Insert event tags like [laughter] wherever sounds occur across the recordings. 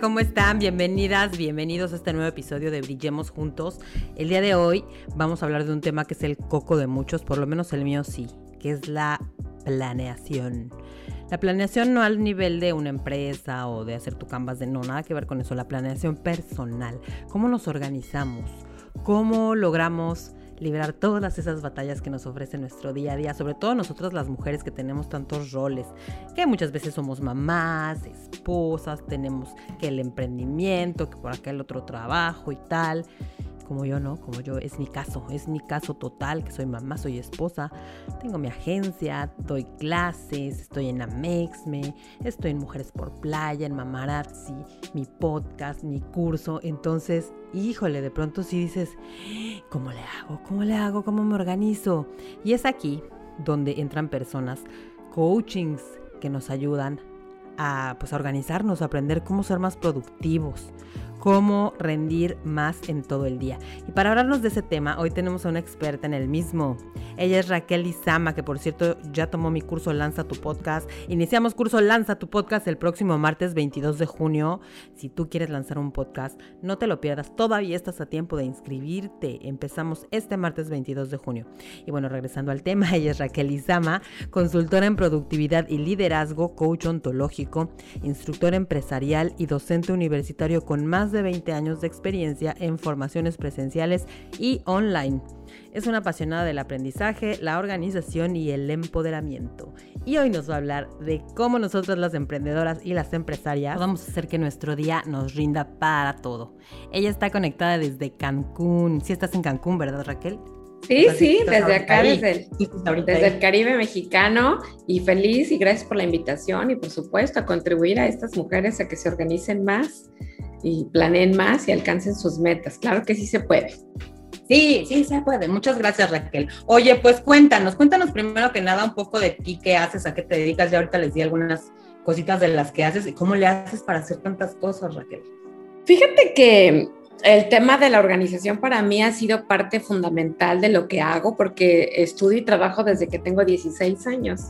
¿Cómo están? Bienvenidas, bienvenidos a este nuevo episodio de Brillemos Juntos. El día de hoy vamos a hablar de un tema que es el coco de muchos, por lo menos el mío sí, que es la planeación. La planeación no al nivel de una empresa o de hacer tu canvas de no, nada que ver con eso, la planeación personal. ¿Cómo nos organizamos? ¿Cómo logramos liberar todas esas batallas que nos ofrece nuestro día a día, sobre todo nosotras las mujeres que tenemos tantos roles, que muchas veces somos mamás, esposas, tenemos que el emprendimiento, que por acá el otro trabajo y tal como yo, ¿no? Como yo, es mi caso, es mi caso total, que soy mamá, soy esposa, tengo mi agencia, doy clases, estoy en Amexme, estoy en Mujeres por Playa, en Mamarazzi, mi podcast, mi curso, entonces, híjole, de pronto sí dices, ¿cómo le hago? ¿Cómo le hago? ¿Cómo me organizo? Y es aquí donde entran personas, coachings que nos ayudan a, pues, a organizarnos, a aprender cómo ser más productivos, cómo rendir más en todo el día. Y para hablarnos de ese tema, hoy tenemos a una experta en el mismo. Ella es Raquel Izama, que por cierto ya tomó mi curso Lanza tu podcast. Iniciamos curso Lanza tu podcast el próximo martes 22 de junio. Si tú quieres lanzar un podcast, no te lo pierdas. Todavía estás a tiempo de inscribirte. Empezamos este martes 22 de junio. Y bueno, regresando al tema, [laughs] ella es Raquel Izama, consultora en productividad y liderazgo, coach ontológico, instructora empresarial y docente universitario con más de 20 años de experiencia en formaciones presenciales y online. Es una apasionada del aprendizaje, la organización y el empoderamiento. Y hoy nos va a hablar de cómo nosotros las emprendedoras y las empresarias vamos a hacer que nuestro día nos rinda para todo. Ella está conectada desde Cancún. Si estás en Cancún, ¿verdad Raquel? Sí, sí, desde acá, desde el, desde el Caribe mexicano y feliz y gracias por la invitación y por supuesto a contribuir a estas mujeres a que se organicen más y planeen más y alcancen sus metas. Claro que sí se puede. Sí, sí se puede. Muchas gracias, Raquel. Oye, pues cuéntanos, cuéntanos primero que nada un poco de ti, qué haces, a qué te dedicas. Ya ahorita les di algunas cositas de las que haces y cómo le haces para hacer tantas cosas, Raquel. Fíjate que el tema de la organización para mí ha sido parte fundamental de lo que hago porque estudio y trabajo desde que tengo 16 años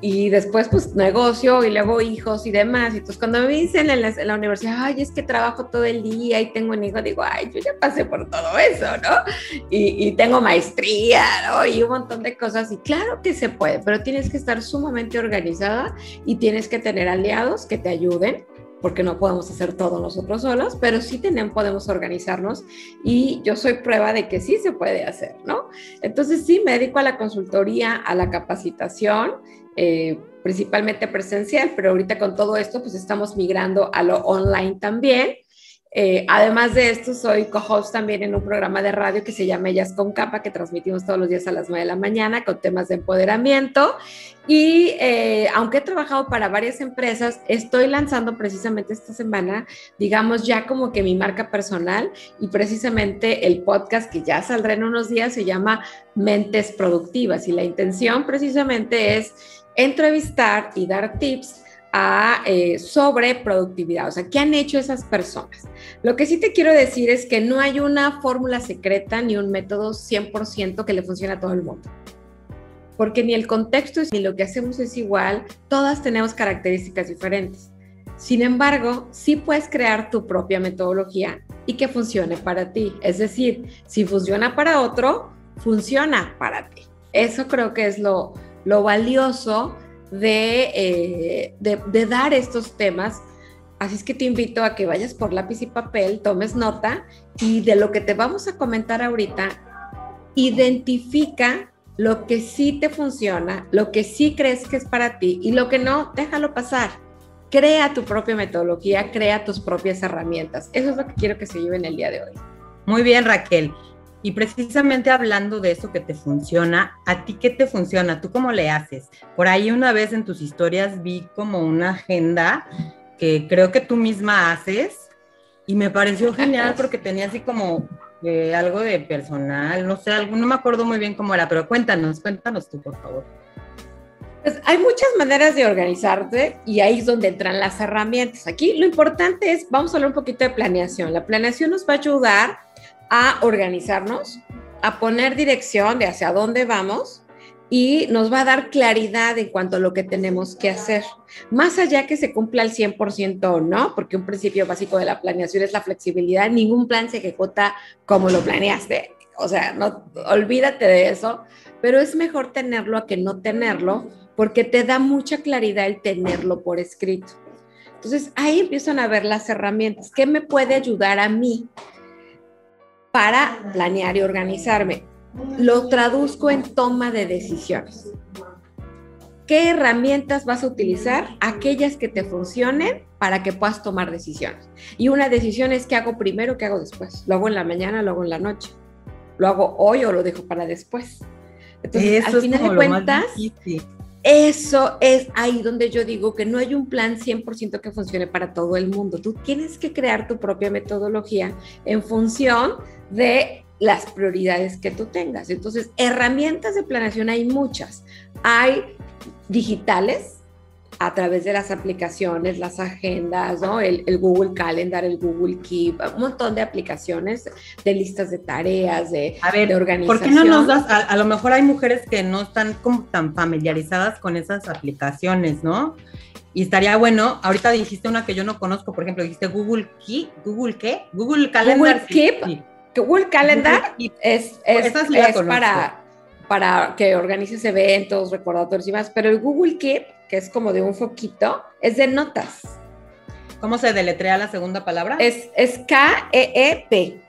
y después pues negocio y luego hijos y demás. Y entonces cuando me dicen en la, universidad, ay, es que trabajo todo el día y tengo un hijo, digo, ay, yo ya pasé por todo eso, ¿no? Y, y, tengo maestría, ¿no? Y un montón de cosas. Y claro que se puede, pero tienes que estar sumamente organizada y tienes que tener aliados que te ayuden porque no podemos hacer todo nosotros solos, pero sí tenemos, podemos organizarnos y yo soy prueba de que sí se puede hacer, ¿no? Entonces sí me dedico a la consultoría, a la capacitación eh, principalmente presencial, pero ahorita con todo esto pues estamos migrando a lo online también. Eh, además de esto, soy co-host también en un programa de radio que se llama Ellas con Capa, que transmitimos todos los días a las 9 de la mañana con temas de empoderamiento. Y eh, aunque he trabajado para varias empresas, estoy lanzando precisamente esta semana, digamos, ya como que mi marca personal y precisamente el podcast que ya saldrá en unos días se llama Mentes Productivas. Y la intención precisamente es entrevistar y dar tips eh, sobre productividad, o sea, ¿qué han hecho esas personas? Lo que sí te quiero decir es que no hay una fórmula secreta ni un método 100% que le funcione a todo el mundo, porque ni el contexto ni lo que hacemos es igual, todas tenemos características diferentes. Sin embargo, sí puedes crear tu propia metodología y que funcione para ti. Es decir, si funciona para otro, funciona para ti. Eso creo que es lo, lo valioso eh, de, de, dar estos temas. Así es que te invito a que vayas por lápiz y papel, tomes nota y de lo que te vamos a comentar ahorita, identifica lo que sí te funciona, lo que sí crees que es para ti y lo que no, déjalo pasar. Crea tu propia metodología, crea tus propias herramientas. Eso es lo que quiero que se lleven el día de hoy. Muy bien, Raquel. Y precisamente hablando de eso que te funciona, ¿a ti qué te funciona? ¿Tú cómo le haces? Por ahí una vez en tus historias vi como una agenda que creo que tú misma haces y me pareció genial [laughs] porque tenía así como eh, algo de personal, no sé, algo, no me acuerdo muy bien cómo era, pero cuéntanos, cuéntanos tú, por favor. Pues hay muchas maneras de organizarte y ahí es donde entran las herramientas. Aquí lo importante es, vamos a hablar un poquito de planeación. La planeación nos va a ayudar a organizarnos, a poner dirección de hacia dónde vamos y nos va a dar claridad en cuanto a lo que tenemos que hacer. Más allá que se cumpla al 100% o no, porque un principio básico de la planeación es la flexibilidad, ningún plan se ejecuta como lo planeaste. O sea, no olvídate de eso, pero es mejor tenerlo a que no tenerlo porque te da mucha claridad el tenerlo por escrito. Entonces ahí empiezan a ver las herramientas. ¿Qué me puede ayudar a mí para planear y organizarme? Lo traduzco en toma de decisiones. ¿Qué herramientas vas a utilizar? Aquellas que te funcionen para que puedas tomar decisiones. Y una decisión es qué hago primero, qué hago después. Lo hago en la mañana, lo hago en la noche. Lo hago hoy o lo dejo para después. Entonces, al final de cuentas, eso es ahí donde yo digo que no hay un plan 100% que funcione para todo el mundo. Tú tienes que crear tu propia metodología en función de las prioridades que tú tengas. Entonces, herramientas de planeación hay muchas. Hay digitales, a través de las aplicaciones, las agendas, ¿no? El, Google Calendar, el Google Keep, un montón de aplicaciones de listas de tareas, de, a ver, organización. ¿Por qué no nos das? A, lo mejor hay mujeres que no están como tan familiarizadas con esas aplicaciones, ¿no? Y estaría bueno, ahorita dijiste una que yo no conozco, por ejemplo, dijiste Google Keep, ¿Google qué? Google Calendar. Google Keep. Google Calendar es, es, es para, para que organices eventos, recordatorios y más, pero el Google Keep que es como de un foquito, es de notas. ¿Cómo se deletrea la segunda palabra? Es, es K-E-E-P.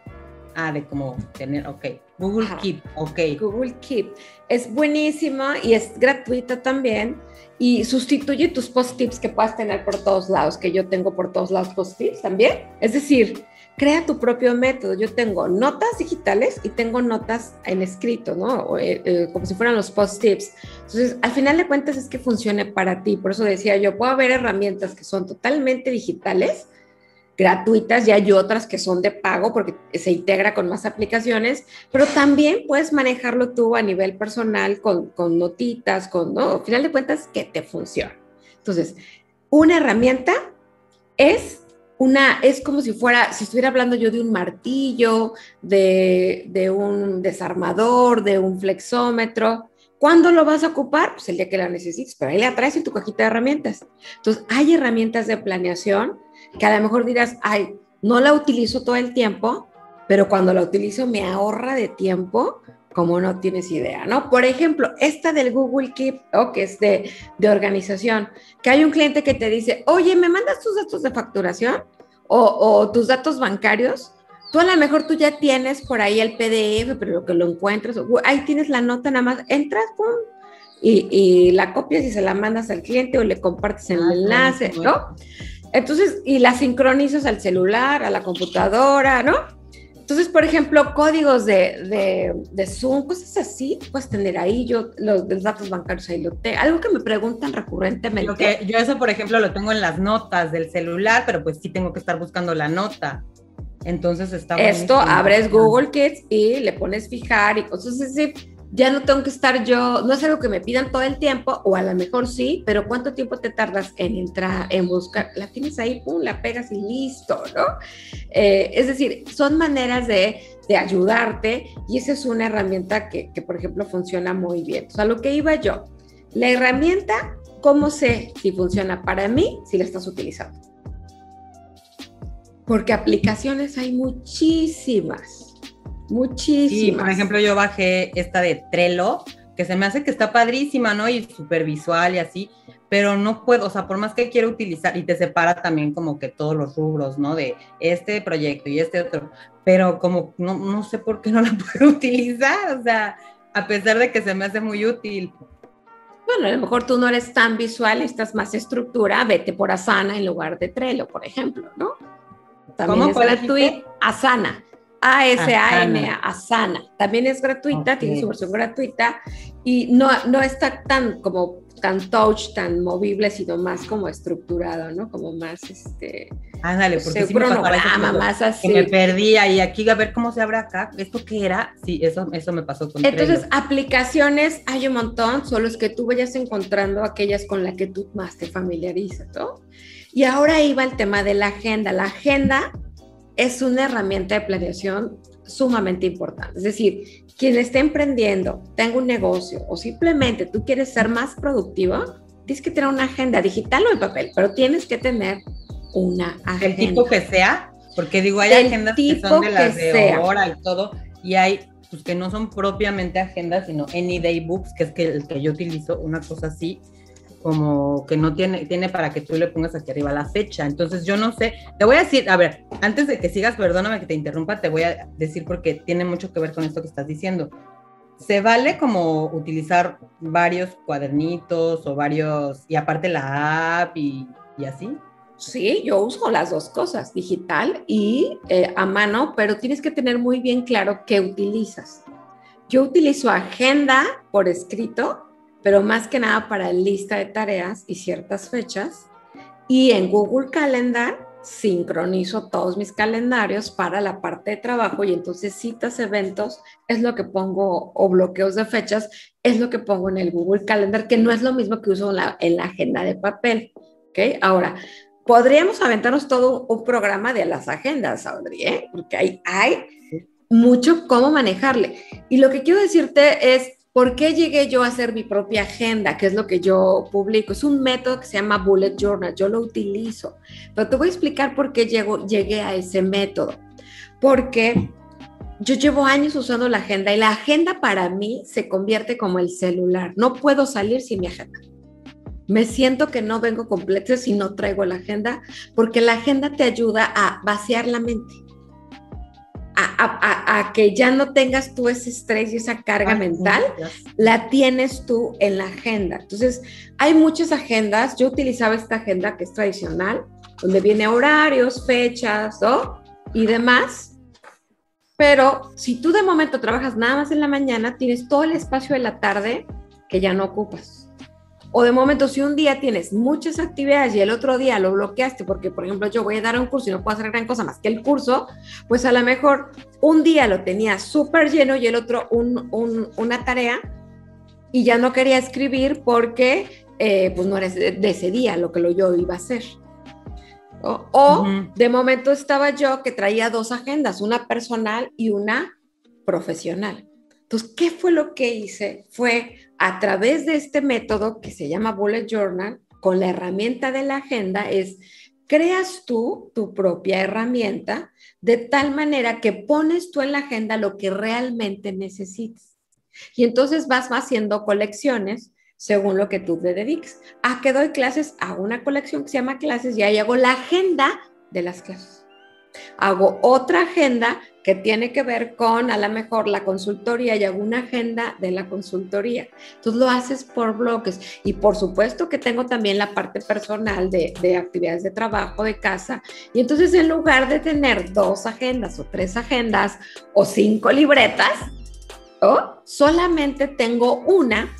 Ah, de como tener, ok. Google Keep, ok. Google Keep. Es buenísima y es gratuita también y sustituye tus post-tips que puedas tener por todos lados, que yo tengo por todos lados post-tips también. Es decir, crea tu propio método. Yo tengo notas digitales y tengo notas en escrito, ¿no? Eh, eh, como si fueran los post-tips. Entonces, al final de cuentas es que funcione para ti. Por eso decía yo, puedo haber herramientas que son totalmente digitales, gratuitas, y hay otras que son de pago porque se integra con más aplicaciones, pero también puedes manejarlo tú a nivel personal con, con notitas, con, ¿no? Al final de cuentas, que te funcione. Entonces, una herramienta es una, es como si fuera, si estuviera hablando yo de un martillo, de, un desarmador, de un flexómetro. ¿Cuándo lo vas a ocupar? Pues el día que la necesites, pero ahí la traes en tu cajita de herramientas. Entonces, hay herramientas de planeación que a lo mejor dirás, ay, no la utilizo todo el tiempo, pero cuando la utilizo me ahorra de tiempo como no tienes idea, ¿no? Por ejemplo, esta del Google Keep, o que es de, organización, que hay un cliente que te dice, oye, ¿me mandas tus datos de facturación o, tus datos bancarios? Tú a lo mejor tú ya tienes por ahí el PDF, pero lo que lo encuentras, ahí tienes la nota nada más, entras, pum, y, y, la copias y se la mandas al cliente o le compartes el ah, enlace, ¿no? Entonces, y la sincronizas al celular, a la computadora, ¿no? Entonces, por ejemplo, códigos de, de, Zoom, cosas así, puedes tener ahí, yo los, datos bancarios ahí lo tengo. Algo que me preguntan recurrentemente. que, yo eso, por ejemplo, lo tengo en las notas del celular, pero pues sí tengo que estar buscando la nota. Entonces está Esto abres Google Kids y le pones fijar y cosas así ya no tengo que estar yo, no es algo que me pidan todo el tiempo, o a lo mejor sí, pero ¿cuánto tiempo te tardas en entrar, en buscar? La tienes ahí, pum, la pegas y listo, ¿no? Eh, es decir, son maneras de, de, ayudarte y esa es una herramienta que, que, por ejemplo, funciona muy bien. O sea, lo que iba yo, la herramienta, ¿cómo sé si funciona para mí si la estás utilizando? Porque aplicaciones hay muchísimas Muchísimas. por ejemplo, yo bajé esta de Trello, que se me hace que está padrísima, ¿no? Y súper visual y así, pero no puedo, o sea, por más que quiero utilizar, y te separa también como que todos los rubros, ¿no? De este proyecto y este otro, pero como no, no sé por qué no la [laughs] puedo utilizar, o sea, a pesar de que se me hace muy útil. Bueno, a lo mejor tú no eres tan visual, estás más estructura, vete por Asana en lugar de Trello, por ejemplo, ¿no? También ¿Cómo es gratuito. Asana. A-S-A-N, Asana. También es gratuita, tiene su versión gratuita y no, no está tan como tan touch, tan movible, sino más como estructurado, ¿no? Como más, este... Ándale, porque sí cronograma, más así. Que me perdía y aquí a ver cómo se abre acá. ¿Esto qué era? Sí, eso, eso me pasó con Entonces, aplicaciones hay un montón, solo es que tú vayas encontrando aquellas con las que tú más te familiarizas, ¿no? Y ahora iba el tema de la agenda. La agenda es una herramienta de planeación sumamente importante. Es decir, quien esté emprendiendo, tenga un negocio o simplemente tú quieres ser más productivo, tienes que tener una agenda digital o en papel, pero tienes que tener una agenda. El tipo que sea, porque digo, hay agendas que son de las de hora y todo, y hay pues, que no son propiamente agendas, sino any day books, que es que el que yo utilizo, una cosa así, como que no tiene, tiene para que tú le pongas aquí arriba la fecha. Entonces yo no sé, te voy a decir, a ver, antes de que sigas, perdóname que te interrumpa, te voy a decir porque tiene mucho que ver con esto que estás diciendo. Se vale como utilizar varios cuadernitos o varios, y aparte la app y, y así. Sí, yo uso las dos cosas, digital y eh, a mano, pero tienes que tener muy bien claro qué utilizas. Yo utilizo agenda por escrito pero más que nada para lista de tareas y ciertas fechas. Y en Google Calendar sincronizo todos mis calendarios para la parte de trabajo y entonces citas, eventos, es lo que pongo, o bloqueos de fechas, es lo que pongo en el Google Calendar, que no es lo mismo que uso en la, en la agenda de papel. ¿ok? Ahora, podríamos aventarnos todo un programa de las agendas, Audrey, ¿eh? porque hay, hay mucho cómo manejarle. Y lo que quiero decirte es, ¿Por qué llegué yo a hacer mi propia agenda? Que es lo que yo publico. Es un método que se llama Bullet Journal. Yo lo utilizo. Pero te voy a explicar por qué llego, llegué a ese método. Porque yo llevo años usando la agenda y la agenda para mí se convierte como el celular. No puedo salir sin mi agenda. Me siento que no vengo completa si no traigo la agenda, porque la agenda te ayuda a vaciar la mente a, que ya no tengas tú ese estrés y esa carga mental, la tienes tú en la agenda. Entonces, hay muchas agendas. Yo utilizaba esta agenda que es tradicional, donde viene horarios, fechas, ¿no? Y demás. Pero si tú de momento trabajas nada más en la mañana, tienes todo el espacio de la tarde que ya no ocupas. O de momento, si un día tienes muchas actividades y el otro día lo bloqueaste porque, por ejemplo, yo voy a dar un curso y no puedo hacer gran cosa más que el curso, pues a lo mejor un día lo tenía súper lleno y el otro una tarea y ya no quería escribir porque eh, pues no era de ese día lo que yo iba a hacer. O, de momento estaba yo que traía dos agendas, una personal y una profesional. Entonces, ¿qué fue lo que hice? Fue a través de este método que se llama Bullet Journal, con la herramienta de la agenda, es creas tú tu propia herramienta de tal manera que pones tú en la agenda lo que realmente necesitas. Y entonces vas haciendo colecciones según lo que tú te dediques. A que doy clases, hago una colección que se llama clases y ahí hago la agenda de las clases. Hago otra agenda tiene que ver con a lo mejor la consultoría y hago una agenda de la consultoría. Entonces lo haces por bloques y por supuesto que tengo también la parte personal de, actividades de trabajo, de casa. Y entonces en lugar de tener dos agendas o tres agendas o cinco libretas, solamente tengo una,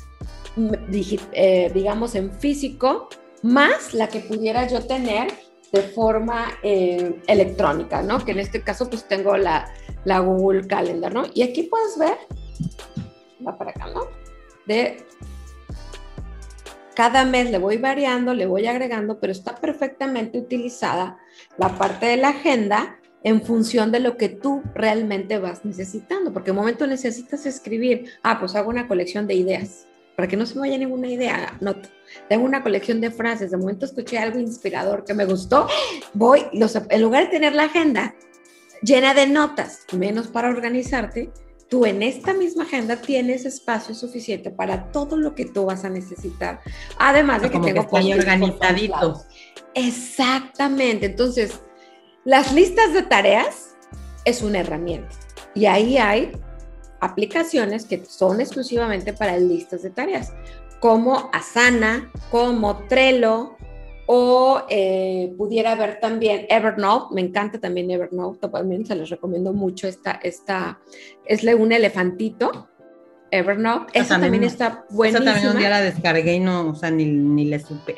eh, digamos, en físico, más la que pudiera yo tener de forma eh, electrónica, ¿no? Que en este caso pues tengo la, la Google Calendar, ¿no? Y aquí puedes ver, va para acá, ¿no? De cada mes le voy variando, le voy agregando, pero está perfectamente utilizada la parte de la agenda en función de lo que tú realmente vas necesitando, porque en un momento necesitas escribir, ah, pues hago una colección de ideas, para que no se me vaya ninguna idea, noto. Tengo una colección de frases, de momento escuché algo inspirador que me gustó, voy, los, en lugar de tener la agenda llena de notas, menos para organizarte, tú en esta misma agenda tienes espacio suficiente para todo lo que tú vas a necesitar. Además de que tengo que organizadito. Exactamente. Entonces, las listas de tareas es una herramienta y ahí hay aplicaciones que son exclusivamente para listas de tareas como Asana, como Trello, o eh, pudiera haber también Evernote, me encanta también Evernote, también se les recomiendo mucho esta, esta es un elefantito, Evernote. Esa también, está buenísima. Esa también un día la descargué y no, o sea, ni, ni le supe.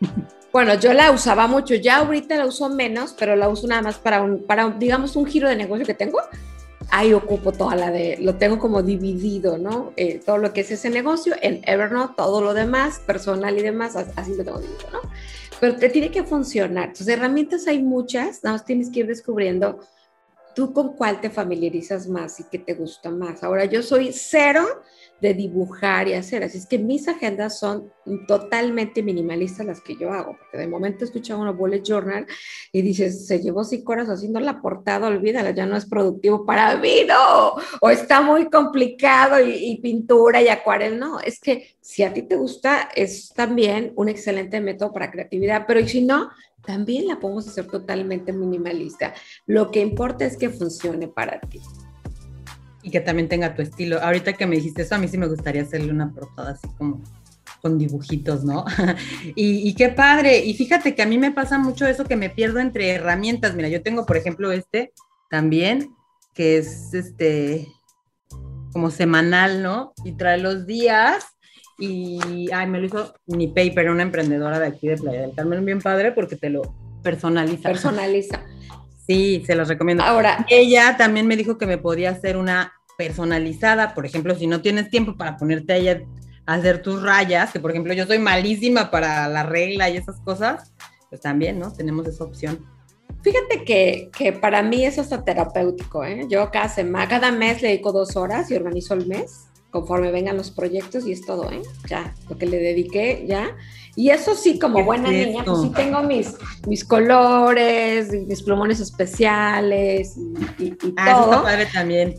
[laughs] Bueno, yo la usaba mucho, ya ahorita la uso menos, pero la uso nada más para un, para digamos, un giro de negocio que tengo. Ahí ocupo toda la de, lo tengo como dividido, ¿no? Eh, todo lo que es ese negocio en Evernote, todo lo demás, personal y demás, así lo tengo dividido, ¿no? Pero te tiene que funcionar. Entonces, herramientas hay muchas, nada más tienes que ir descubriendo tú con cuál te familiarizas más y qué te gusta más. Ahora, yo soy cero de dibujar y hacer. Así es que mis agendas son totalmente minimalistas las que yo hago, porque de momento escuchaba una bullet journal y dices, se llevó cinco horas haciendo la portada, olvídala, ya no es productivo para mí, no, o está muy complicado y, pintura y acuarel, no, es que si a ti te gusta, es también un excelente método para creatividad, pero y si no, también la podemos hacer totalmente minimalista. Lo que importa es que funcione para ti y que también tenga tu estilo. Ahorita que me dijiste eso, a mí sí me gustaría hacerle una portada así como con dibujitos, ¿no? [laughs] y, qué padre. Y fíjate que a mí me pasa mucho eso que me pierdo entre herramientas. Mira, yo tengo, por ejemplo, este también, que es este como semanal, ¿no? Y trae los días. Y, ay, me lo hizo mi paper, una emprendedora de aquí de Playa del Carmen, bien padre, porque te lo personaliza. Personaliza. [laughs] Sí, se los recomiendo. Ahora, ella también me dijo que me podía hacer una personalizada, por ejemplo, si no tienes tiempo para ponerte a ella a hacer tus rayas, que por ejemplo yo soy malísima para la regla y esas cosas, pues también, ¿no? Tenemos esa opción. Fíjate que, que para mí eso está terapéutico, ¿eh? Yo cada semana, cada mes le dedico dos horas y organizo el mes conforme vengan los proyectos y es todo, ¿eh? Ya, lo que le dediqué, ya. Y eso sí, como buena niña, pues sí tengo mis, mis colores, mis plumones especiales y, y, ah, todo. Eso padre también.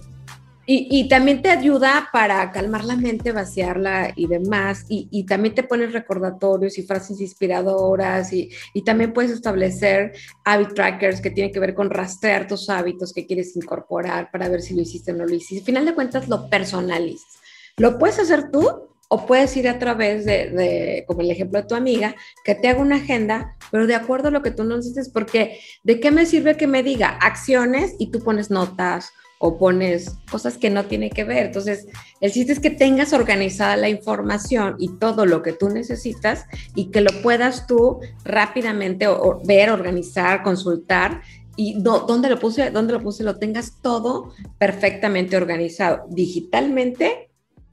Y, y, también te ayuda para calmar la mente, vaciarla y demás. Y, y también te pones recordatorios y frases inspiradoras. Y, también puedes establecer habit trackers que tienen que ver con rastrear tus hábitos que quieres incorporar para ver si lo hiciste o no lo hiciste. Al final de cuentas, lo personalizas. Lo puedes hacer tú o puedes ir a través de, como el ejemplo de tu amiga, que te haga una agenda, pero de acuerdo a lo que tú necesites, porque ¿de qué me sirve que me diga acciones y tú pones notas o pones cosas que no tiene que ver? Entonces, el chiste es que tengas organizada la información y todo lo que tú necesitas y que lo puedas tú rápidamente ver, organizar, consultar y dónde lo puse, dónde lo puse, lo tengas todo perfectamente organizado digitalmente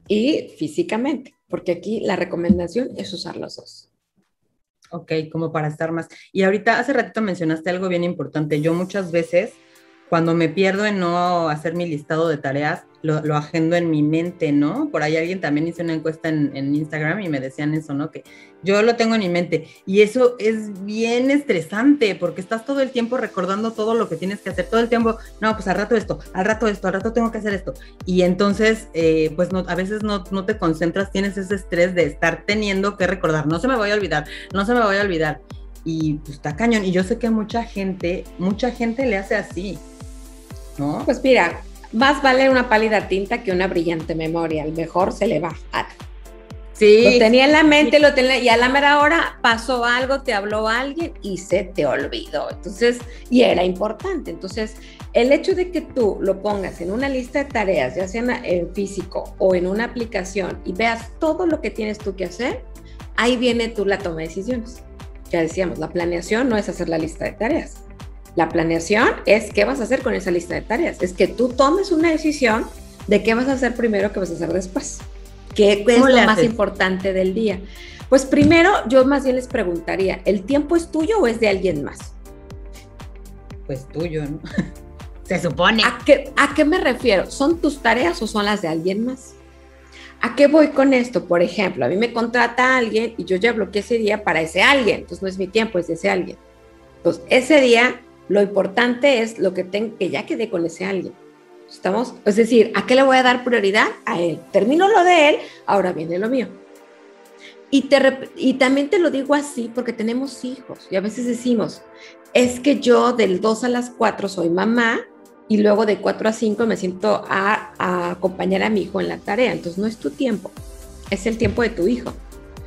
y físicamente, porque aquí la recomendación es usar los dos. Ok, como para estar más. Y ahorita hace ratito mencionaste algo bien importante. Yo muchas veces cuando me pierdo en no hacer mi listado de tareas, lo, agendo en mi mente, ¿no? Por ahí alguien también hizo una encuesta en, Instagram y me decían eso, ¿no? Que yo lo tengo en mi mente. Y eso es bien estresante porque estás todo el tiempo recordando todo lo que tienes que hacer, todo el tiempo, no, pues al rato esto, al rato esto, al rato tengo que hacer esto. Y entonces, eh, pues no, a veces no, no te concentras, tienes ese estrés de estar teniendo que recordar, no se me voy a olvidar, no se me voy a olvidar. Y pues está cañón. Y yo sé que mucha gente, mucha gente le hace así ¿no? Pues mira, más vale una pálida tinta que una brillante memoria. El mejor se le va. Sí. Lo tenía en la mente, lo tenía, y a la mera hora pasó algo, te habló alguien y se te olvidó. Entonces, y era importante. Entonces, el hecho de que tú lo pongas en una lista de tareas, ya sea en físico o en una aplicación, y veas todo lo que tienes tú que hacer, ahí viene tú la toma de decisiones. Ya decíamos, la planeación no es hacer la lista de tareas. La planeación es qué vas a hacer con esa lista de tareas. Es que tú tomes una decisión de qué vas a hacer primero, qué vas a hacer después. ¿Qué es lo más importante del día? Pues primero yo más bien les preguntaría, ¿el tiempo es tuyo o es de alguien más? Pues tuyo, ¿no? [laughs] Se supone. ¿A qué, ¿A qué me refiero? ¿Son tus tareas o son las de alguien más? ¿A qué voy con esto? Por ejemplo, a mí me contrata alguien y yo ya bloqueé ese día para ese alguien, entonces no es mi tiempo, es de ese alguien. Entonces, ese día lo importante es lo que tengo, que ya quedé con ese alguien. ¿Estamos? Es decir, ¿a qué le voy a dar prioridad? A él. Termino lo de él, ahora viene lo mío. Y, te, y también te lo digo así porque tenemos hijos y a veces decimos, es que yo del 2 a las 4 soy mamá y luego de 4 a 5 me siento a, a acompañar a mi hijo en la tarea. Entonces no es tu tiempo, es el tiempo de tu hijo.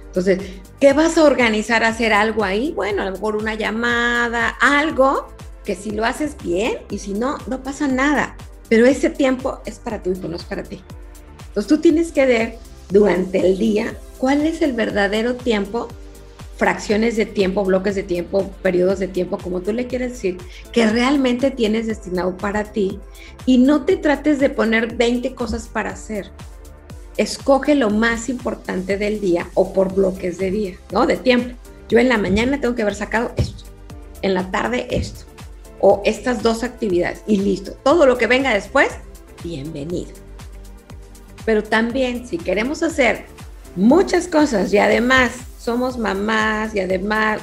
Entonces, ¿qué vas a organizar? ¿Hacer algo ahí? Bueno, a lo mejor una llamada, algo que si lo haces bien y si no, no pasa nada. Pero ese tiempo es para tu hijo, no es para ti. Entonces tú tienes que ver durante el día cuál es el verdadero tiempo, fracciones de tiempo, bloques de tiempo, periodos de tiempo, como tú le quieres decir, que realmente tienes destinado para ti y no te trates de poner 20 cosas para hacer. Escoge lo más importante del día o por bloques de día, ¿no? De tiempo. Yo en la mañana tengo que haber sacado esto, en la tarde esto, o estas dos actividades y listo. Todo lo que venga después, bienvenido. Pero también si queremos hacer muchas cosas y además somos mamás y además,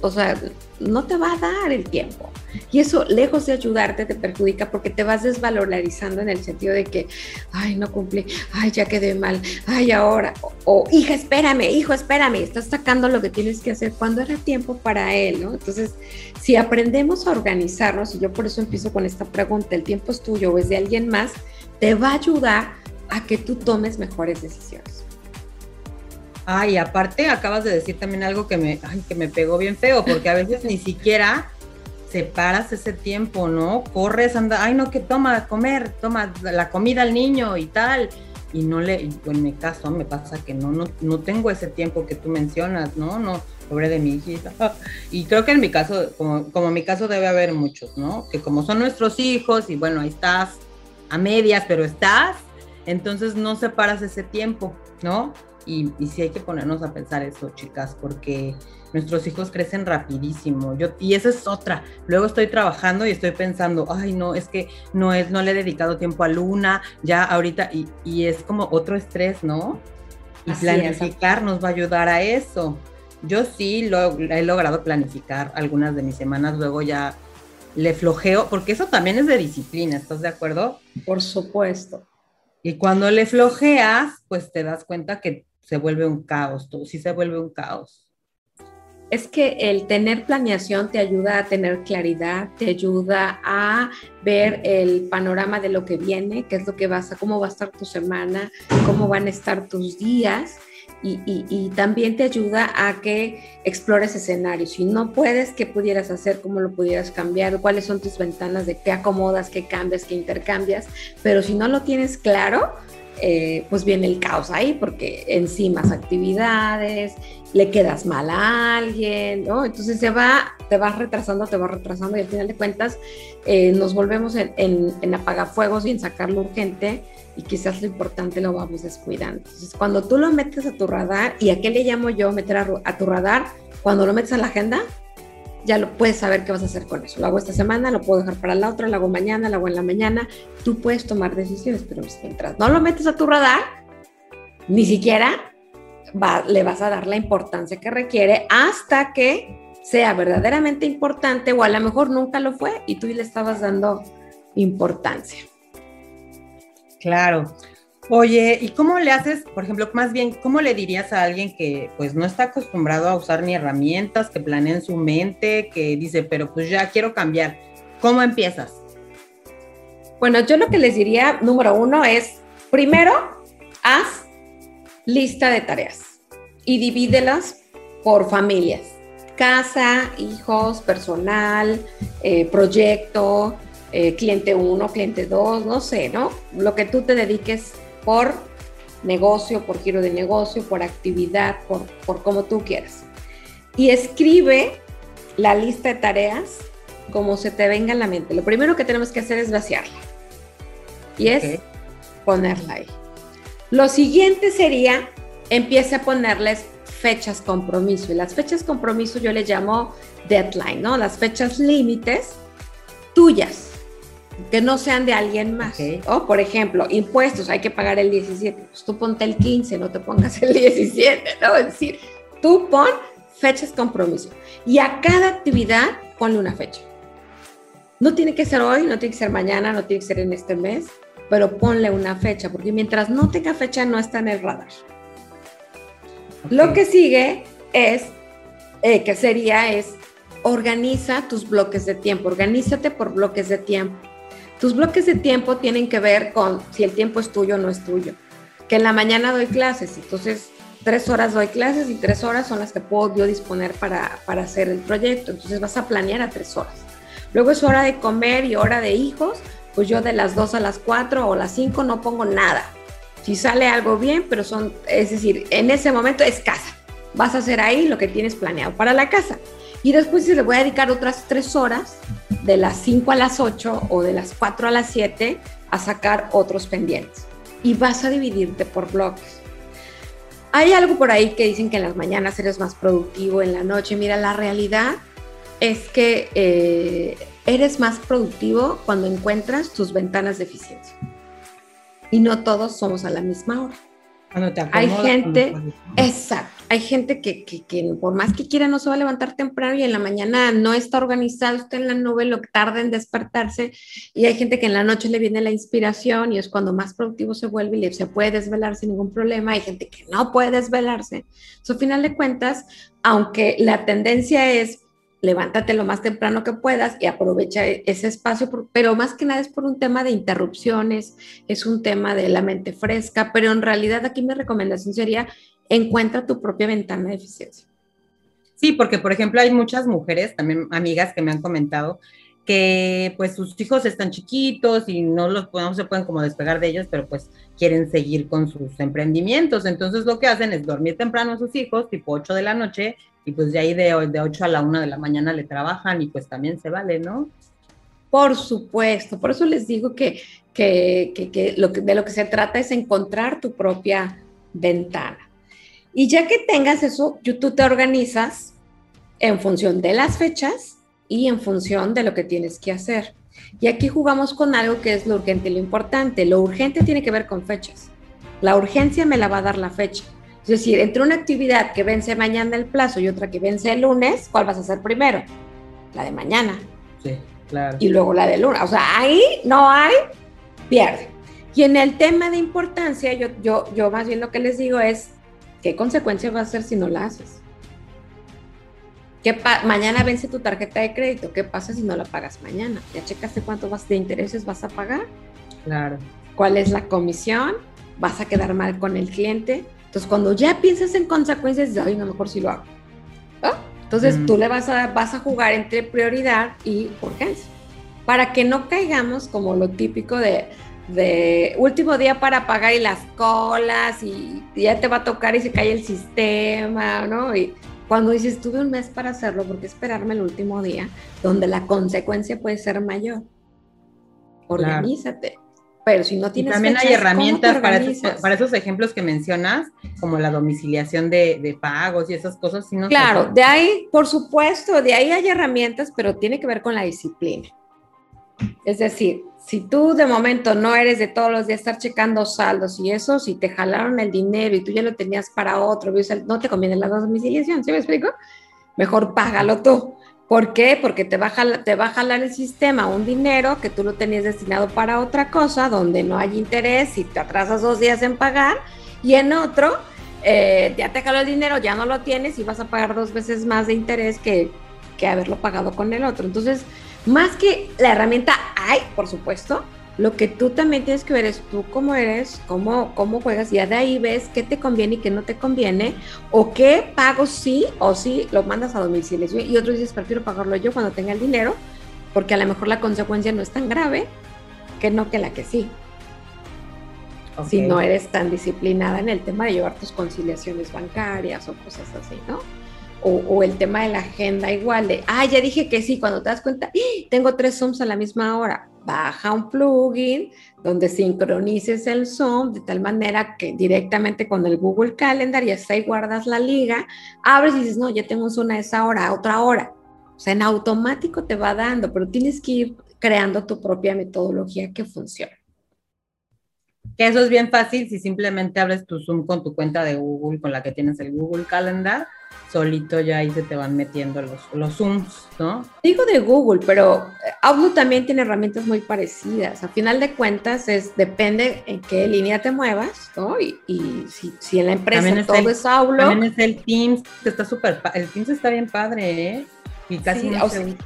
o sea, no te va a dar el tiempo. Y eso, lejos de ayudarte, te perjudica porque te vas desvalorizando en el sentido de que, ay, no cumplí, ay, ya quedé mal, ay, ahora, o, hija, espérame, hijo, espérame, estás sacando lo que tienes que hacer cuando era tiempo para él, ¿no? Entonces, si aprendemos a organizarnos, y yo por eso empiezo con esta pregunta, ¿el tiempo es tuyo o es de alguien más? Te va a ayudar a que tú tomes mejores decisiones. Ay, aparte acabas de decir también algo que me, que me pegó bien feo, porque a veces ni siquiera separas ese tiempo, ¿no? Corres, anda, ay, no, que toma, comer, toma la comida al niño y tal. Y no le, en mi caso me pasa que no, no, no tengo ese tiempo que tú mencionas, ¿no? No, pobre de mi hijita. [laughs] Y creo que en mi caso, como, como en mi caso debe haber muchos, ¿no? Que como son nuestros hijos y bueno, ahí estás a medias, pero estás, entonces no separas ese tiempo, ¿no? Y, y sí hay que ponernos a pensar eso, chicas, porque nuestros hijos crecen rapidísimo. Yo, y esa es otra. Luego estoy trabajando y estoy pensando, ay, no, es que no, es, no le he dedicado tiempo a Luna, ya ahorita, y, y es como otro estrés, ¿no? Y planificar nos va a ayudar a eso. Yo sí lo, he logrado planificar algunas de mis semanas, luego ya le flojeo, porque eso también es de disciplina, ¿estás de acuerdo? Por supuesto. Y cuando le flojeas, pues te das cuenta que se vuelve un caos, todo sí se vuelve un caos es que el tener planeación te ayuda a tener claridad, te ayuda a ver el panorama de lo que viene, qué es lo que vas a, cómo va a estar tu semana, cómo van a estar tus días. Y, también te ayuda a que explores escenarios. Si no puedes, ¿qué pudieras hacer? ¿Cómo lo pudieras cambiar? ¿Cuáles son tus ventanas de qué acomodas, qué cambias, qué intercambias? Pero si no lo tienes claro, eh, pues viene el caos ahí porque encimas actividades, le quedas mal a alguien, ¿no? Entonces se va, te vas retrasando, te vas retrasando y al final de cuentas eh, nos volvemos en, en, apagafuegos y en sacarlo urgente y quizás lo importante lo vamos descuidando. Entonces cuando tú lo metes a tu radar, ¿y a qué le llamo yo meter a, a tu radar? Cuando lo metes a la agenda, ya lo puedes saber qué vas a hacer con eso. Lo hago esta semana, lo puedo dejar para la otra, lo hago mañana, lo hago en la mañana. Tú puedes tomar decisiones, pero mientras no lo metes a tu radar, ni siquiera le vas a dar la importancia que requiere hasta que sea verdaderamente importante o a lo mejor nunca lo fue y tú le estabas dando importancia. Claro. Oye, ¿y cómo le haces, por ejemplo, más bien, cómo le dirías a alguien que pues no está acostumbrado a usar ni herramientas, que planea en su mente, que dice, pero pues ya quiero cambiar? ¿Cómo empiezas? Bueno, yo lo que les diría, número uno, es, primero, haz lista de tareas y divídelas por familias. Casa, hijos, personal, eh, proyecto, eh, cliente 1, cliente 2, no sé, ¿no? Lo que tú te dediques por negocio, por giro de negocio, por actividad, por, por como tú quieras. Y escribe la lista de tareas como se te venga en la mente. Lo primero que tenemos que hacer es vaciarla. Y es ponerla ahí. Lo siguiente sería, empiece a ponerles fechas compromiso. Y las fechas compromiso yo le llamo deadline, ¿no? Las fechas límites tuyas, que no sean de alguien más. O, por ejemplo, impuestos, hay que pagar el 17. Pues tú ponte el 15, no te pongas el 17, ¿no? Es decir, tú pon fechas compromiso. Y a cada actividad ponle una fecha. No tiene que ser hoy, no tiene que ser mañana, no tiene que ser en este mes pero ponle una fecha, porque mientras no tenga fecha no está en el radar. Lo que sigue es, eh, que sería, es organiza tus bloques de tiempo, organízate por bloques de tiempo. Tus bloques de tiempo tienen que ver con si el tiempo es tuyo o no es tuyo. Que en la mañana doy clases, entonces tres horas doy clases y tres horas son las que puedo yo disponer para, para hacer el proyecto. Entonces vas a planear a tres horas. Luego es hora de comer y hora de hijos, pues yo de las 2 a las 4 o las 5 no pongo nada. Si sale algo bien, pero son, es decir, en ese momento es casa. Vas a hacer ahí lo que tienes planeado para la casa. Y después se le voy a dedicar otras tres horas, de las 5 a las 8 o de las 4 a las 7, a sacar otros pendientes. Y vas a dividirte por bloques. Hay algo por ahí que dicen que en las mañanas eres más productivo, en la noche. Mira, la realidad es que eh, eres más productivo cuando encuentras tus ventanas de eficiencia. Y no todos somos a la misma hora hay gente, exacto, hay gente que, que, por más que quiera no se va a levantar temprano y en la mañana no está organizado, está en la nube, lo que tarda en despertarse. Y hay gente que en la noche le viene la inspiración y es cuando más productivo se vuelve y se puede desvelar sin ningún problema, hay gente que no puede desvelarse. So, al final de cuentas, aunque la tendencia es levántate lo más temprano que puedas y aprovecha e-, ese espacio, pero más que nada es por un tema de interrupciones, es un tema de la mente fresca, pero en realidad aquí mi recomendación sería encuentra tu propia ventana de eficiencia. Sí, porque por ejemplo hay muchas mujeres, también amigas que me han comentado que pues sus hijos están chiquitos y no los no se pueden como despegar de ellos, pero pues quieren seguir con sus emprendimientos. Entonces lo que hacen es dormir temprano a sus hijos, tipo 8 de la noche, y pues de ahí de, de 8 a la 1 de la mañana le trabajan y pues también se vale, ¿no? Por supuesto, por eso les digo que, que, que, lo que de lo que se trata es encontrar tu propia ventana. Y ya que tengas eso, tú te organizas en función de las fechas y en función de lo que tienes que hacer. Y aquí jugamos con algo que es lo urgente y lo importante. Lo urgente tiene que ver con fechas. La urgencia me la va a dar la fecha. Es decir, entre una actividad que vence mañana el plazo y otra que vence el lunes, ¿cuál vas a hacer primero? La de mañana. Sí, claro. Y luego la de lunes. O sea, ahí no hay, pierde. Y en el tema de importancia, yo, yo, yo más bien lo que les digo es, ¿qué consecuencia va a ser si no la haces? ¿Qué mañana vence tu tarjeta de crédito. ¿Qué pasa si no la pagas mañana? ¿Ya checaste cuánto vas de intereses vas a pagar? Claro. ¿Cuál es la comisión? ¿Vas a quedar mal con el cliente? Entonces, cuando ya piensas en consecuencias, dices, ay, a lo mejor sí lo hago. Entonces, tú le vas a, vas a jugar entre prioridad y urgencia, para que no caigamos como lo típico de, de último día para pagar y las colas y ya te va a tocar y se cae el sistema, ¿no? Y cuando dices, tuve un mes para hacerlo, ¿por qué esperarme el último día? Donde la consecuencia puede ser mayor. Organízate. Pero si no tienes. también hay herramientas para esos, para esos, ejemplos que mencionas, como la domiciliación de, pagos y esas cosas. Si claro, de ahí, por supuesto, de ahí hay herramientas, pero tiene que ver con la disciplina. Es decir, si tú de momento no eres de todos los días estar checando saldos y eso, si te jalaron el dinero y tú ya lo tenías para otro, no te conviene la domiciliación, ¿sí me explico? Mejor págalo tú. ¿Por qué? Porque te va, a te va a el sistema un dinero que tú lo tenías destinado para otra cosa, donde no hay interés y te atrasas dos días en pagar, y en otro eh, ya te jaló el dinero, ya no lo tienes y vas a pagar dos veces más de interés que, que haberlo pagado con el otro. Entonces, más que la herramienta hay, por supuesto, lo que tú también tienes que ver es tú cómo eres, cómo, cómo juegas, y ya de ahí ves qué te conviene y qué no te conviene, o qué pago sí o sí lo mandas a domicilio. Y otros dices, prefiero pagarlo yo cuando tenga el dinero, porque a lo mejor la consecuencia no es tan grave que no que la que sí. Si no eres tan disciplinada en el tema de llevar tus conciliaciones bancarias o cosas así, ¿no? O, el tema de la agenda igual de, ah, ya dije que sí, cuando te das cuenta, ¡Ah! tengo tres Zooms a la misma hora, baja un plugin donde sincronices el Zoom de tal manera que directamente con el Google Calendar y hasta ahí guardas la liga, abres y dices, no, ya tengo un Zoom a esa hora, a otra hora. O sea, en automático te va dando, pero tienes que ir creando tu propia metodología que funcione. Que eso es bien fácil si simplemente abres tu Zoom con tu cuenta de Google, con la que tienes el Google Calendar solito ya ahí se te van metiendo los, los Zooms, ¿no? Digo de Google, pero Outlook también tiene herramientas muy parecidas. A final de cuentas, es depende en qué línea te muevas, ¿no? Y, si, si, en la empresa todo es Outlook. También es el Teams, que está súper, el Teams está bien padre, ¿eh? Y casi no se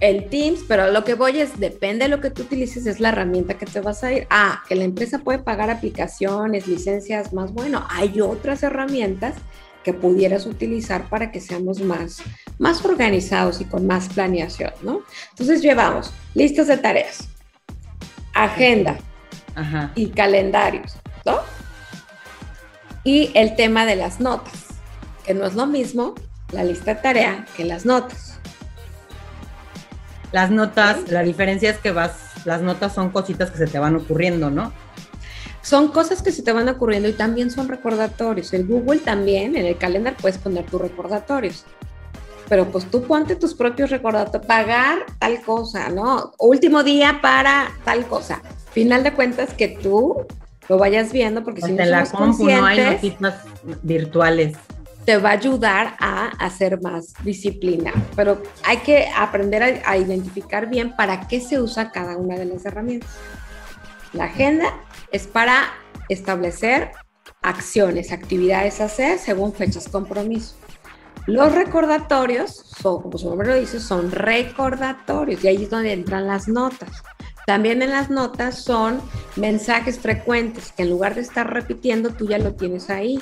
el Teams, pero lo que voy es, depende de lo que tú utilices, es la herramienta que te vas a ir. Ah, que la empresa puede pagar aplicaciones, licencias más bueno. Hay otras herramientas que pudieras utilizar para que seamos más, más organizados y con más planeación, ¿no? Entonces llevamos listas de tareas, agenda y calendarios. ¿no? Y el tema de las notas, que no es lo mismo la lista de tarea que las notas. Las notas, la diferencia es que vas, las notas son cositas que se te van ocurriendo, ¿no? Son cosas que se te van ocurriendo y también son recordatorios. El Google también, en el calendar puedes poner tus recordatorios. Pero pues tú ponte tus propios recordatorios, pagar tal cosa, ¿no? Último día para tal cosa. Final de cuentas que tú lo vayas viendo, porque si no la compu no hay notitas virtuales. Te va a ayudar a hacer más disciplina, pero hay que aprender a, a identificar bien para qué se usa cada una de las herramientas. La agenda es para establecer acciones, actividades a hacer según fechas compromiso. Los recordatorios, son, como su nombre lo dice, son recordatorios y ahí es donde entran las notas. También en las notas son mensajes frecuentes que en lugar de estar repitiendo, tú ya lo tienes ahí.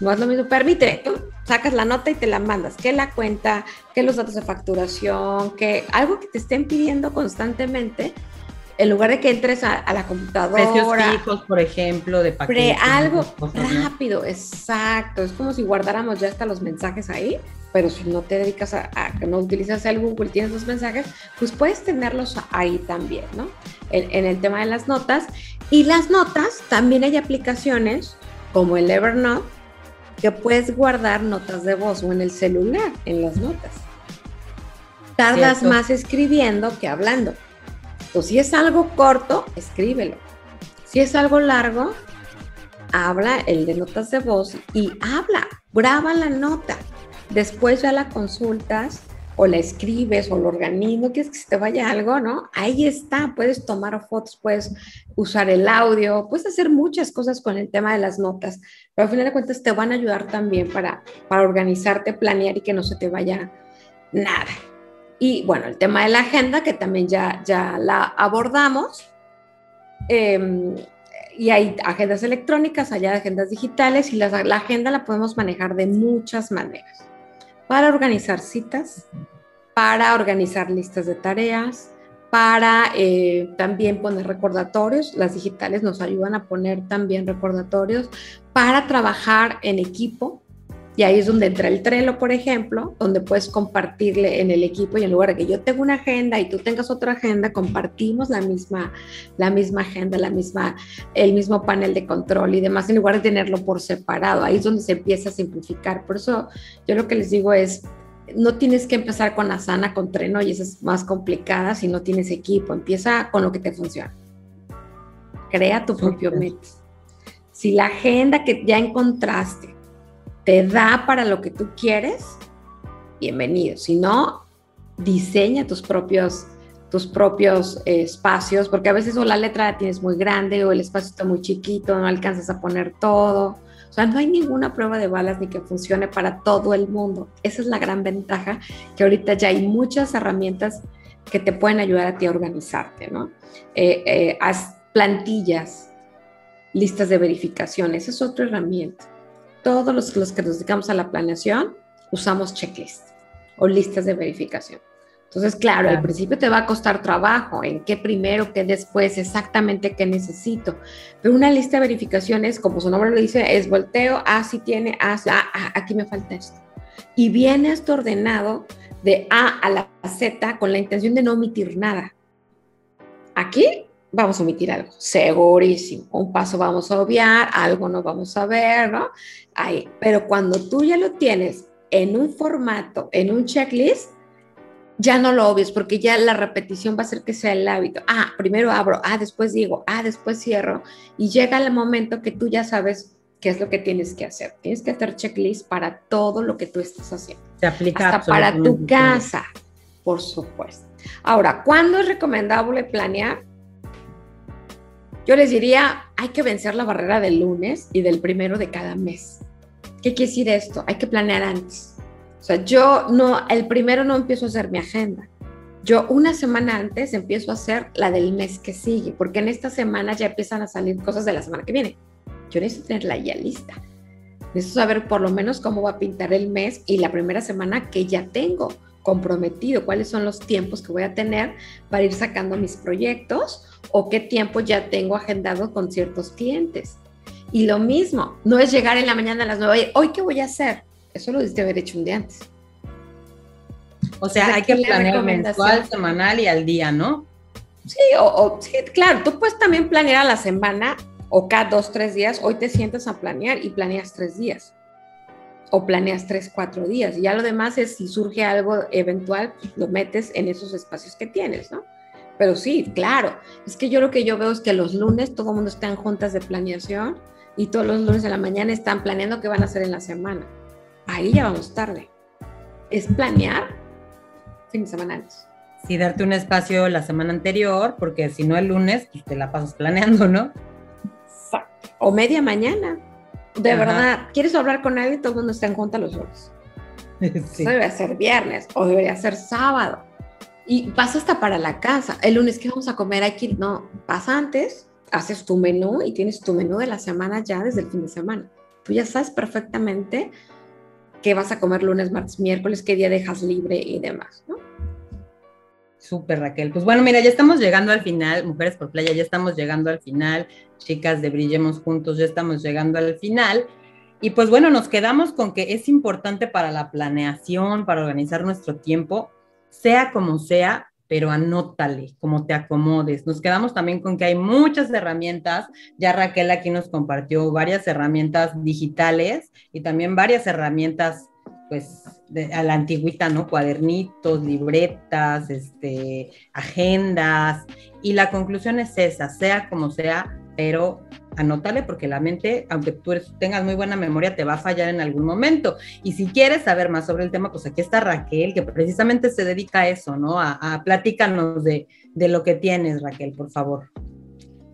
No es lo mismo, permite, tú sacas la nota y te la mandas, que la cuenta, que los datos de facturación, que algo que te estén pidiendo constantemente, en lugar de que entres a, la computadora. Precios fijos, por ejemplo, de paquetes. algo rápido, exacto. Es como si guardáramos ya hasta los mensajes ahí pero si no te dedicas a, que no utilizas el Google, tienes los mensajes, pues puedes tenerlos ahí también, ¿no? En, el tema de las notas. Y las notas, también hay aplicaciones como el Evernote, que puedes guardar notas de voz o en el celular, en las notas. Tardas más escribiendo que hablando. Entonces, si es algo corto, escríbelo. Si es algo largo, habla el de notas de voz y habla, graba la nota después ya la consultas o la escribes o lo organismo, quieres que se te vaya algo, ¿no? Ahí está, puedes tomar fotos, puedes usar el audio, puedes hacer muchas cosas con el tema de las notas, pero al final de cuentas te van a ayudar también para, para organizarte, planear y que no se te vaya nada. Y bueno, el tema de la agenda, que también ya, ya la abordamos. Em, y hay agendas electrónicas, hay agendas digitales y la agenda la podemos manejar de muchas maneras para organizar citas, para organizar listas de tareas, para eh, también poner recordatorios. Las digitales nos ayudan a poner también recordatorios para trabajar en equipo, y ahí es donde entra el Trello, por ejemplo, donde puedes compartirle en el equipo y en lugar de que yo tenga una agenda y tú tengas otra agenda, compartimos la misma, la misma agenda, la misma, el mismo panel de control y demás, en lugar de tenerlo por separado. Ahí es donde se empieza a simplificar. Por eso yo lo que les digo es, no tienes que empezar con Asana, con Trello y esa es más complicada si no tienes equipo. Empieza con lo que te funciona. Crea tu propio método. Si la agenda que ya encontraste te da para lo que tú quieres, bienvenido. Si no, diseña tus propios, tus propios eh, espacios, porque a veces o la letra la tienes muy grande o el espacio está muy chiquito, no alcanzas a poner todo. O sea, no hay ninguna prueba de balas ni que funcione para todo el mundo. Esa es la gran ventaja, que ahorita ya hay muchas herramientas que te pueden ayudar a ti a organizarte, ¿no? Eh, eh, haz plantillas, listas de verificación, esa es otra herramienta todos los, los que nos dedicamos a la planeación usamos checklist o listas de verificación. Entonces, claro, al principio te va a costar trabajo en qué primero, qué después, exactamente qué necesito. Pero una lista de verificaciones, como su nombre lo dice, es volteo, ah, sí tiene, ah, ah, ah, aquí me falta esto. Y viene esto ordenado de A a la Z con la intención de no omitir nada. Aquí vamos a omitir algo, segurísimo. Un paso vamos a obviar, algo no vamos a ver, ¿no? Ahí. Pero cuando tú ya lo tienes en un formato, en un checklist, ya no lo obvies porque ya la repetición va a hacer que sea el hábito. Ah, primero abro, ah, después digo, ah, después cierro. Y llega el momento que tú ya sabes qué es lo que tienes que hacer. Tienes que hacer checklist para todo lo que tú estás haciendo. Se aplica Hasta para tu casa, por supuesto. Ahora, ¿cuándo es recomendable planear? Yo les diría, hay que vencer la barrera del lunes y del primero de cada mes. ¿Qué quiere decir esto? Hay que planear antes. O sea, yo no, el primero no empiezo a hacer mi agenda. Yo una semana antes empiezo a hacer la del mes que sigue, porque en esta semana ya empiezan a salir cosas de la semana que viene. Yo necesito tenerla ya lista. Necesito saber por lo menos cómo va a pintar el mes y la primera semana que ya tengo comprometido, cuáles son los tiempos que voy a tener para ir sacando mis proyectos o qué tiempo ya tengo agendado con ciertos clientes. Y lo mismo, no es llegar en la mañana a las 9, hoy qué voy a hacer. Eso lo debiste haber hecho un día antes. O sea, hay que planear mensual, semanal y al día, ¿no? Sí, o, sí, claro, tú puedes también planear a la semana o cada dos, tres días. Hoy te sientas a planear y planeas tres días. O planeas tres, cuatro días. Y ya lo demás es si surge algo eventual, pues, lo metes en esos espacios que tienes, ¿no? Pero sí, claro. Es que yo lo que yo veo es que los lunes todo el mundo está en juntas de planeación y todos los lunes de la mañana están planeando qué van a hacer en la semana. Ahí ya vamos tarde. Es planear fines semanales. Sí, darte un espacio la semana anterior, porque si no el lunes, pues te la pasas planeando, ¿no? O media mañana. De verdad, ¿quieres hablar con alguien? Todo el mundo está en junta los lunes. [laughs] Sí. Eso debe ser viernes o debería ser sábado. Y pasa hasta para la casa. El lunes, ¿qué vamos a comer? Aquí no, pasa antes, haces tu menú y tienes tu menú de la semana ya desde el fin de semana. Tú ya sabes perfectamente qué vas a comer lunes, martes, miércoles, qué día dejas libre y demás, ¿no? Súper, Raquel. Pues bueno, mira, ya estamos llegando al final, Mujeres por Playa, ya estamos llegando al final, chicas de Brillemos Juntos, ya estamos llegando al final. Y pues bueno, nos quedamos con que es importante para la planeación, para organizar nuestro tiempo, sea como sea, pero anótale, como te acomodes. Nos quedamos también con que hay muchas herramientas. Ya Raquel aquí nos compartió varias herramientas digitales y también varias herramientas, pues, a la antigüita, ¿no? Cuadernitos, libretas, este, agendas. Y la conclusión es esa, sea como sea, pero anótale porque la mente, aunque tú tengas muy buena memoria, te va a fallar en algún momento. Y si quieres saber más sobre el tema, pues aquí está Raquel, que precisamente se dedica a eso, ¿no? A, a platícanos de, de lo que tienes, Raquel, por favor.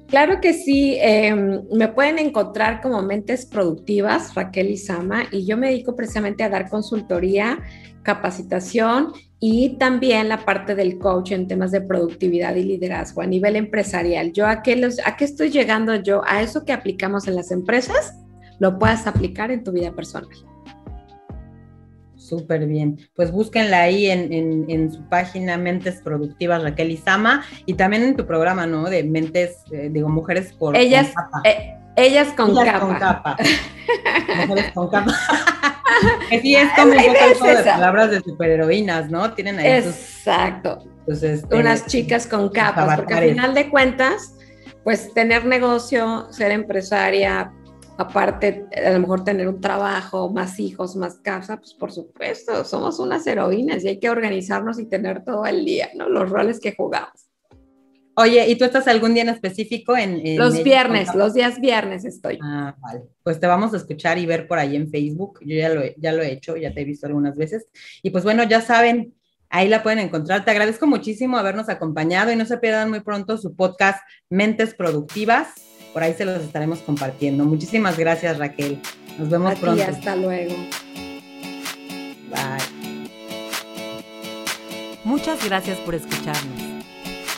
Claro que sí, em, me pueden encontrar como Mentes Productivas, Raquel Izama, y yo me dedico precisamente a dar consultoría, capacitación y también la parte del coach en temas de productividad y liderazgo a nivel empresarial. Yo a qué, los, a qué estoy llegando yo, a eso que aplicamos en las empresas, lo puedas aplicar en tu vida personal. Súper bien. Pues búsquenla ahí en, su página Mentes Productivas Raquel Izama y también en tu programa, ¿no? De Mentes, eh, digo, Mujeres por ellas, con capa. Eh, ellas con capa. Con capa. [laughs] mujeres con capa. [laughs] que sí, es como un poco de palabras de superheroínas, ¿no? Tienen ahí Exacto. Este, Unas chicas con capas, porque al final de cuentas, pues tener negocio, ser empresaria, aparte a lo mejor tener un trabajo, más hijos, más casa, pues por supuesto, somos unas heroínas y hay que organizarnos y tener todo el día, ¿no? Los roles que jugamos. Oye, ¿y tú estás algún día en específico en... los viernes, los días viernes estoy. Ah, vale. Pues te vamos a escuchar y ver por ahí en Facebook. Yo ya lo, ya lo he hecho, ya te he visto algunas veces. Y pues bueno, ya saben, ahí la pueden encontrar. Te agradezco muchísimo habernos acompañado y no se pierdan muy pronto su podcast Mentes Productivas por ahí se los estaremos compartiendo. Muchísimas gracias, Raquel. Nos vemos A pronto. hasta luego. Bye. Muchas gracias por escucharnos.